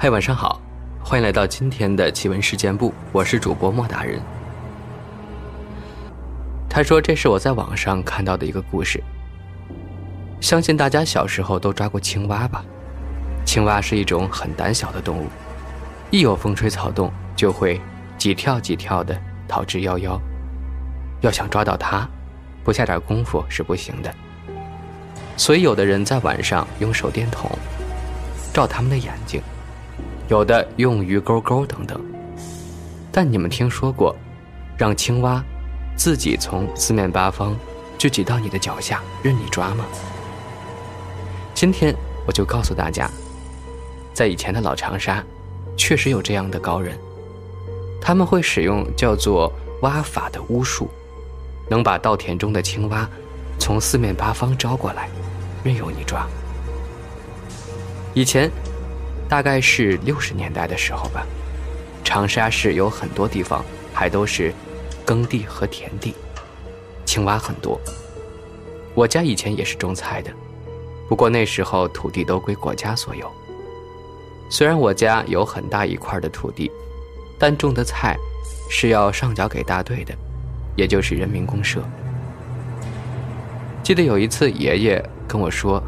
嗨，晚上好，欢迎来到今天的奇闻事件部，我是主播莫大人。他说这是我在网上看到的一个故事，相信大家小时候都抓过青蛙吧？青蛙是一种很胆小的动物，一有风吹草动就会几跳几跳的逃之夭夭，要想抓到它，不下点功夫是不行的。所以有的人在晚上用手电筒照它们的眼睛。有的用鱼钩钩等等，但你们听说过让青蛙自己从四面八方就挤到你的脚下任你抓吗？今天我就告诉大家，在以前的老长沙，确实有这样的高人，他们会使用叫做蛙法的巫术，能把稻田中的青蛙从四面八方招过来，任由你抓。以前。大概是六十年代的时候吧，长沙市有很多地方还都是耕地和田地，青蛙很多。我家以前也是种菜的，不过那时候土地都归国家所有。虽然我家有很大一块的土地，但种的菜是要上缴给大队的，也就是人民公社。记得有一次爷爷跟我说，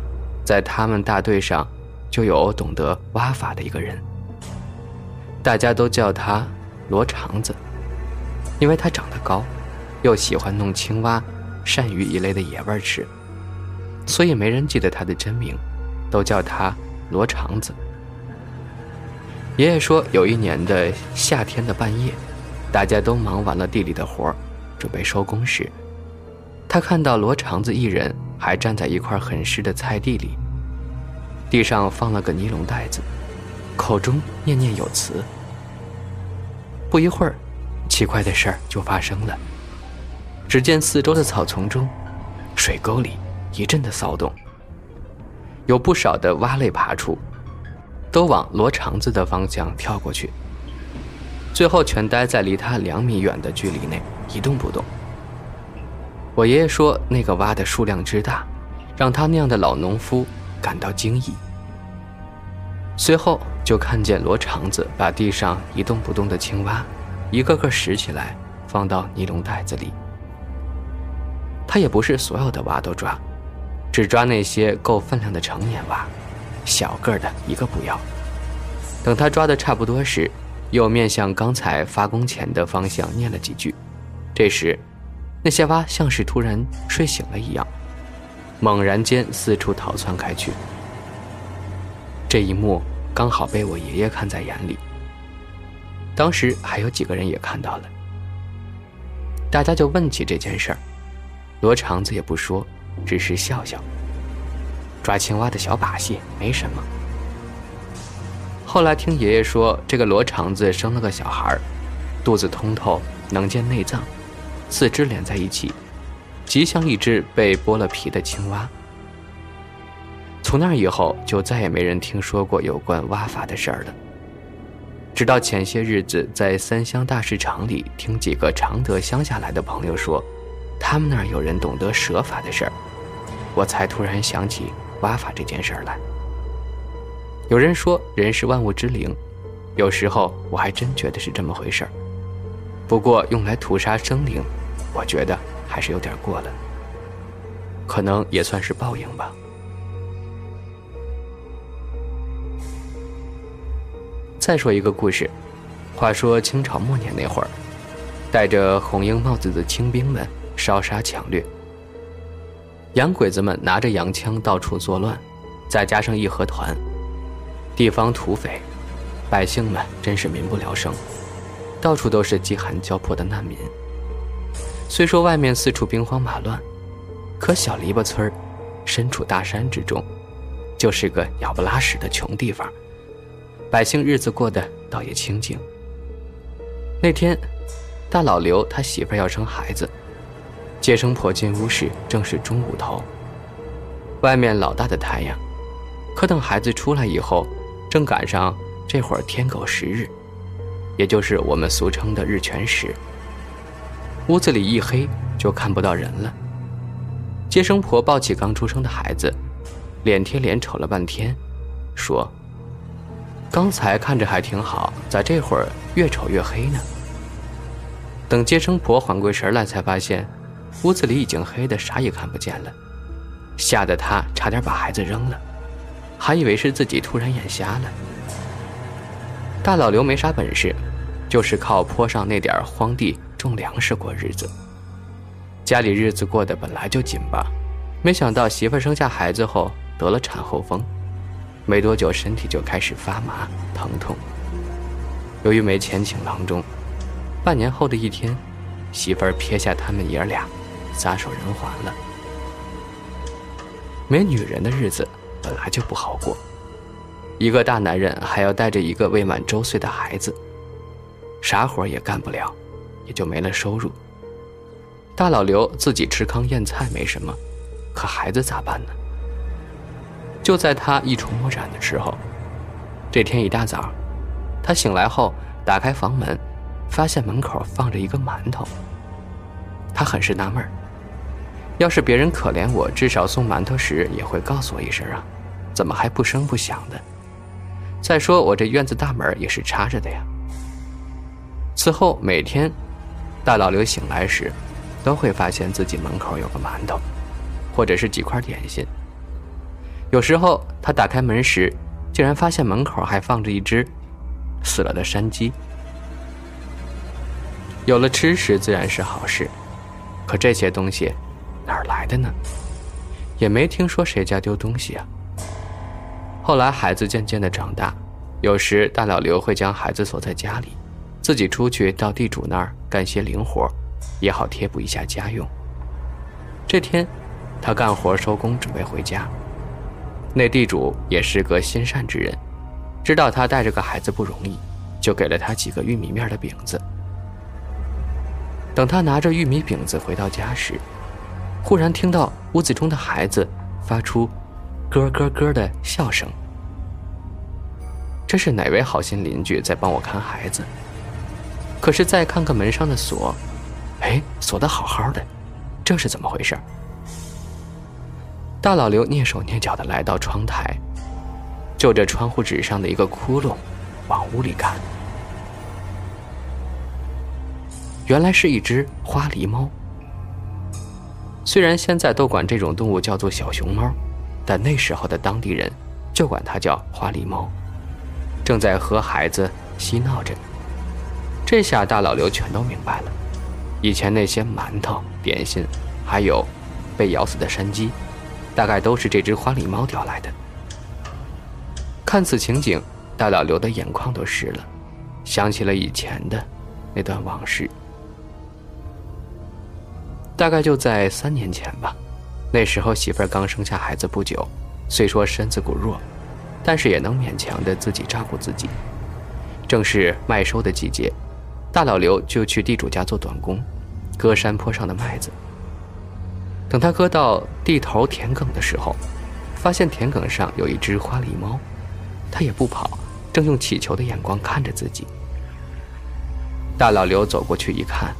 在他们大队上。就有懂得挖法的一个人，大家都叫他罗肠子，因为他长得高，又喜欢弄青蛙、鳝鱼一类的野味吃，所以没人记得他的真名，都叫他罗肠子。爷爷说，有一年的夏天的半夜，大家都忙完了地里的活准备收工时，他看到罗肠子一人还站在一块很湿的菜地里。地上放了个尼龙袋子，口中念念有词。不一会儿，奇怪的事儿就发生了。只见四周的草丛中、水沟里一阵的骚动，有不少的蛙类爬出，都往罗肠子的方向跳过去，最后全待在离他两米远的距离内，一动不动。我爷爷说，那个蛙的数量之大，让他那样的老农夫。感到惊异，随后就看见罗肠子把地上一动不动的青蛙，一个个拾起来，放到尼龙袋子里。他也不是所有的蛙都抓，只抓那些够分量的成年蛙，小个的一个不要。等他抓的差不多时，又面向刚才发工前的方向念了几句，这时，那些蛙像是突然睡醒了一样。猛然间四处逃窜开去，这一幕刚好被我爷爷看在眼里。当时还有几个人也看到了，大家就问起这件事儿，罗肠子也不说，只是笑笑。抓青蛙的小把戏没什么。后来听爷爷说，这个罗肠子生了个小孩肚子通透，能见内脏，四肢连在一起。极像一只被剥了皮的青蛙。从那以后，就再也没人听说过有关蛙法的事儿了。直到前些日子，在三湘大市场里听几个常德乡下来的朋友说，他们那儿有人懂得蛇法的事儿，我才突然想起蛙法这件事儿来。有人说人是万物之灵，有时候我还真觉得是这么回事儿。不过用来屠杀生灵，我觉得。还是有点过了，可能也算是报应吧。再说一个故事，话说清朝末年那会儿，戴着红缨帽子的清兵们烧杀抢掠，洋鬼子们拿着洋枪到处作乱，再加上义和团、地方土匪，百姓们真是民不聊生，到处都是饥寒交迫的难民。虽说外面四处兵荒马乱，可小篱笆村身处大山之中，就是个鸟不拉屎的穷地方，百姓日子过得倒也清静。那天，大老刘他媳妇要生孩子，接生婆进屋时正是中午头，外面老大的太阳，可等孩子出来以后，正赶上这会儿天狗食日，也就是我们俗称的日全食。屋子里一黑，就看不到人了。接生婆抱起刚出生的孩子，脸贴脸瞅了半天，说：“刚才看着还挺好，咋这会儿越瞅越黑呢？等接生婆缓过神来，才发现屋子里已经黑的啥也看不见了，吓得她差点把孩子扔了，还以为是自己突然眼瞎了。大老刘没啥本事，就是靠坡上那点荒地种粮食过日子。家里日子过得本来就紧巴，没想到媳妇生下孩子后得了产后风，没多久身体就开始发麻疼痛。由于没钱请郎中，半年后的一天，媳妇撇下他们爷儿俩，撒手人寰了。没女人的日子本来就不好过，一个大男人还要带着一个未满周岁的孩子，啥活也干不了，也就没了收入。大老刘自己吃糠咽菜没什么，可孩子咋办呢？就在他一筹莫展的时候，这天一大早，他醒来后打开房门，发现门口放着一个馒头。他很是纳闷要是别人可怜我，至少送馒头时也会告诉我一声啊，怎么还不声不响的？再说我这院子大门也是插着的呀。此后每天，大老刘醒来时。都会发现自己门口有个馒头，或者是几块点心。有时候他打开门时，竟然发现门口还放着一只死了的山鸡。有了吃食自然是好事，可这些东西哪儿来的呢？也没听说谁家丢东西啊。后来孩子渐渐的长大，有时大老刘会将孩子锁在家里，自己出去到地主那儿干些零活。也好贴补一下家用。这天，他干活收工，准备回家。那地主也是个心善之人，知道他带着个孩子不容易，就给了他几个玉米面的饼子。等他拿着玉米饼子回到家时，忽然听到屋子中的孩子发出“咯咯咯”的笑声。这是哪位好心邻居在帮我看孩子？可是再看看门上的锁。哎，锁的好好的，这是怎么回事？大老刘蹑手蹑脚的来到窗台，就着窗户纸上的一个窟窿，往屋里看。原来是一只花狸猫。虽然现在都管这种动物叫做小熊猫，但那时候的当地人就管它叫花狸猫，正在和孩子嬉闹着。这下大老刘全都明白了。以前那些馒头、点心，还有被咬死的山鸡，大概都是这只花狸猫叼来的。看此情景，大老刘的眼眶都湿了，想起了以前的那段往事。大概就在三年前吧，那时候媳妇儿刚生下孩子不久，虽说身子骨弱，但是也能勉强的自己照顾自己。正是麦收的季节。大老刘就去地主家做短工，割山坡上的麦子。等他割到地头田埂的时候，发现田埂上有一只花狸猫，它也不跑，正用乞求的眼光看着自己。大老刘走过去一看，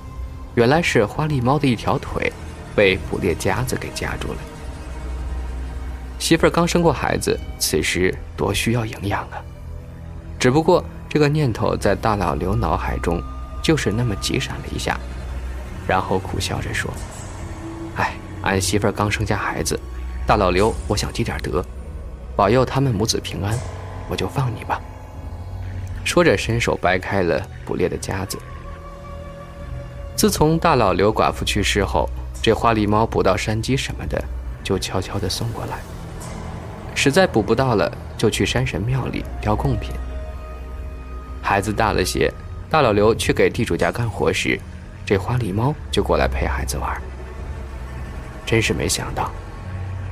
原来是花狸猫的一条腿被捕猎夹子给夹住了。媳妇儿刚生过孩子，此时多需要营养啊！只不过这个念头在大老刘脑海中。就是那么急闪了一下，然后苦笑着说：“哎，俺媳妇儿刚生下孩子，大老刘，我想积点德，保佑他们母子平安，我就放你吧。”说着，伸手掰开了捕猎的夹子。自从大老刘寡妇去世后，这花狸猫捕到山鸡什么的，就悄悄地送过来。实在捕不到了，就去山神庙里叼贡品。孩子大了些。大老刘去给地主家干活时，这花狸猫就过来陪孩子玩。真是没想到，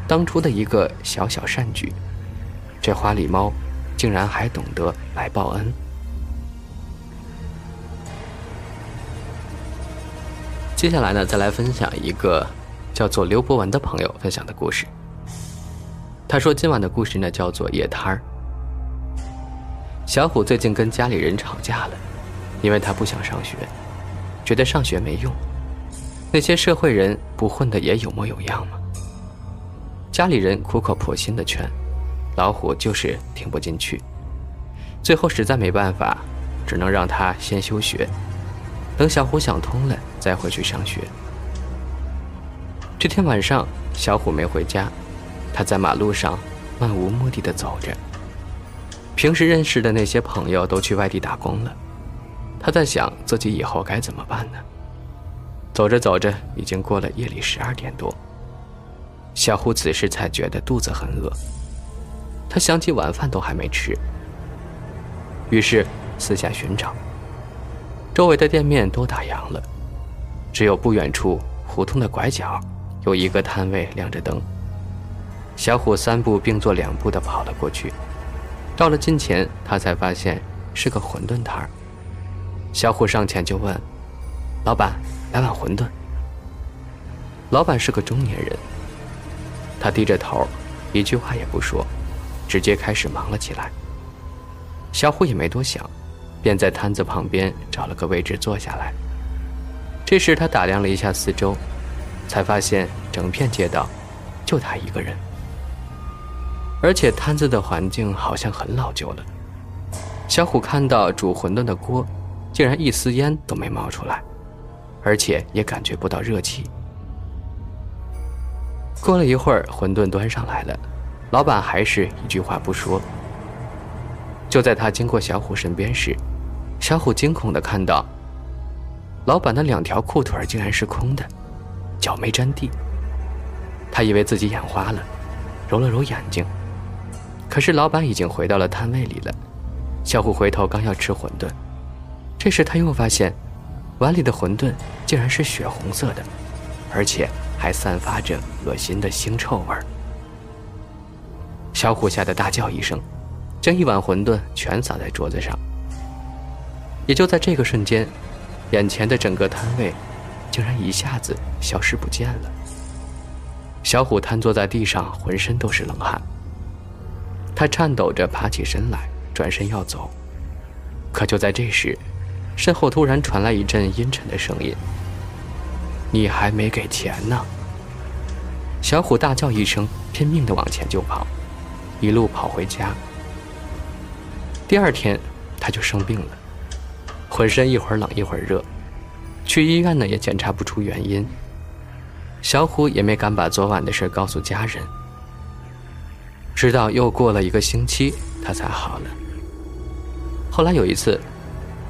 当初的一个小小善举，这花狸猫竟然还懂得来报恩。接下来呢，再来分享一个叫做刘博文的朋友分享的故事。他说今晚的故事呢叫做夜摊儿。小虎最近跟家里人吵架了。因为他不想上学，觉得上学没用。那些社会人不混的也有模有样吗？家里人苦口婆心的劝，老虎就是听不进去。最后实在没办法，只能让他先休学，等小虎想通了再回去上学。这天晚上，小虎没回家，他在马路上漫无目的的走着。平时认识的那些朋友都去外地打工了，他在想自己以后该怎么办呢？走着走着，已经过了夜里十二点多。小虎此时才觉得肚子很饿，他想起晚饭都还没吃，于是四下寻找。周围的店面都打烊了，只有不远处胡同的拐角有一个摊位亮着灯。小虎三步并作两步地跑了过去，到了近前，他才发现是个馄饨摊儿。小虎上前就问：“老板，来碗馄饨。”老板是个中年人。他低着头，一句话也不说，直接开始忙了起来。小虎也没多想，便在摊子旁边找了个位置坐下来。这时他打量了一下四周，才发现整片街道就他一个人，而且摊子的环境好像很老旧了。小虎看到煮馄饨的锅，竟然一丝烟都没冒出来，而且也感觉不到热气。过了一会儿，馄饨端上来了，老板还是一句话不说。就在他经过小虎身边时，小虎惊恐地看到，老板的两条裤腿竟然是空的，脚没沾地。他以为自己眼花了，揉了揉眼睛，可是老板已经回到了摊位里了。小虎回头刚要吃馄饨，这时他又发现，碗里的馄饨竟然是血红色的，而且。还散发着恶心的腥臭味儿。小虎吓得大叫一声，将一碗馄饨全撒在桌子上。也就在这个瞬间，眼前的整个摊位竟然一下子消失不见了。小虎瘫坐在地上，浑身都是冷汗。他颤抖着爬起身来，转身要走，可就在这时，身后突然传来一阵阴沉的声音。你还没给钱呢！小虎大叫一声，拼命的往前就跑，一路跑回家。第二天，他就生病了，浑身一会儿冷一会儿热，去医院呢也检查不出原因。小虎也没敢把昨晚的事告诉家人，直到又过了一个星期，他才好了。后来有一次，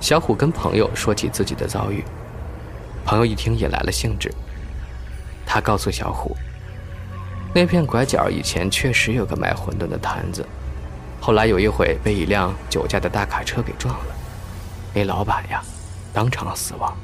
小虎跟朋友说起自己的遭遇。朋友一听也来了兴致，他告诉小虎，那片拐角以前确实有个卖馄饨的摊子，后来有一回被一辆酒驾的大卡车给撞了，那老板呀，当场死亡。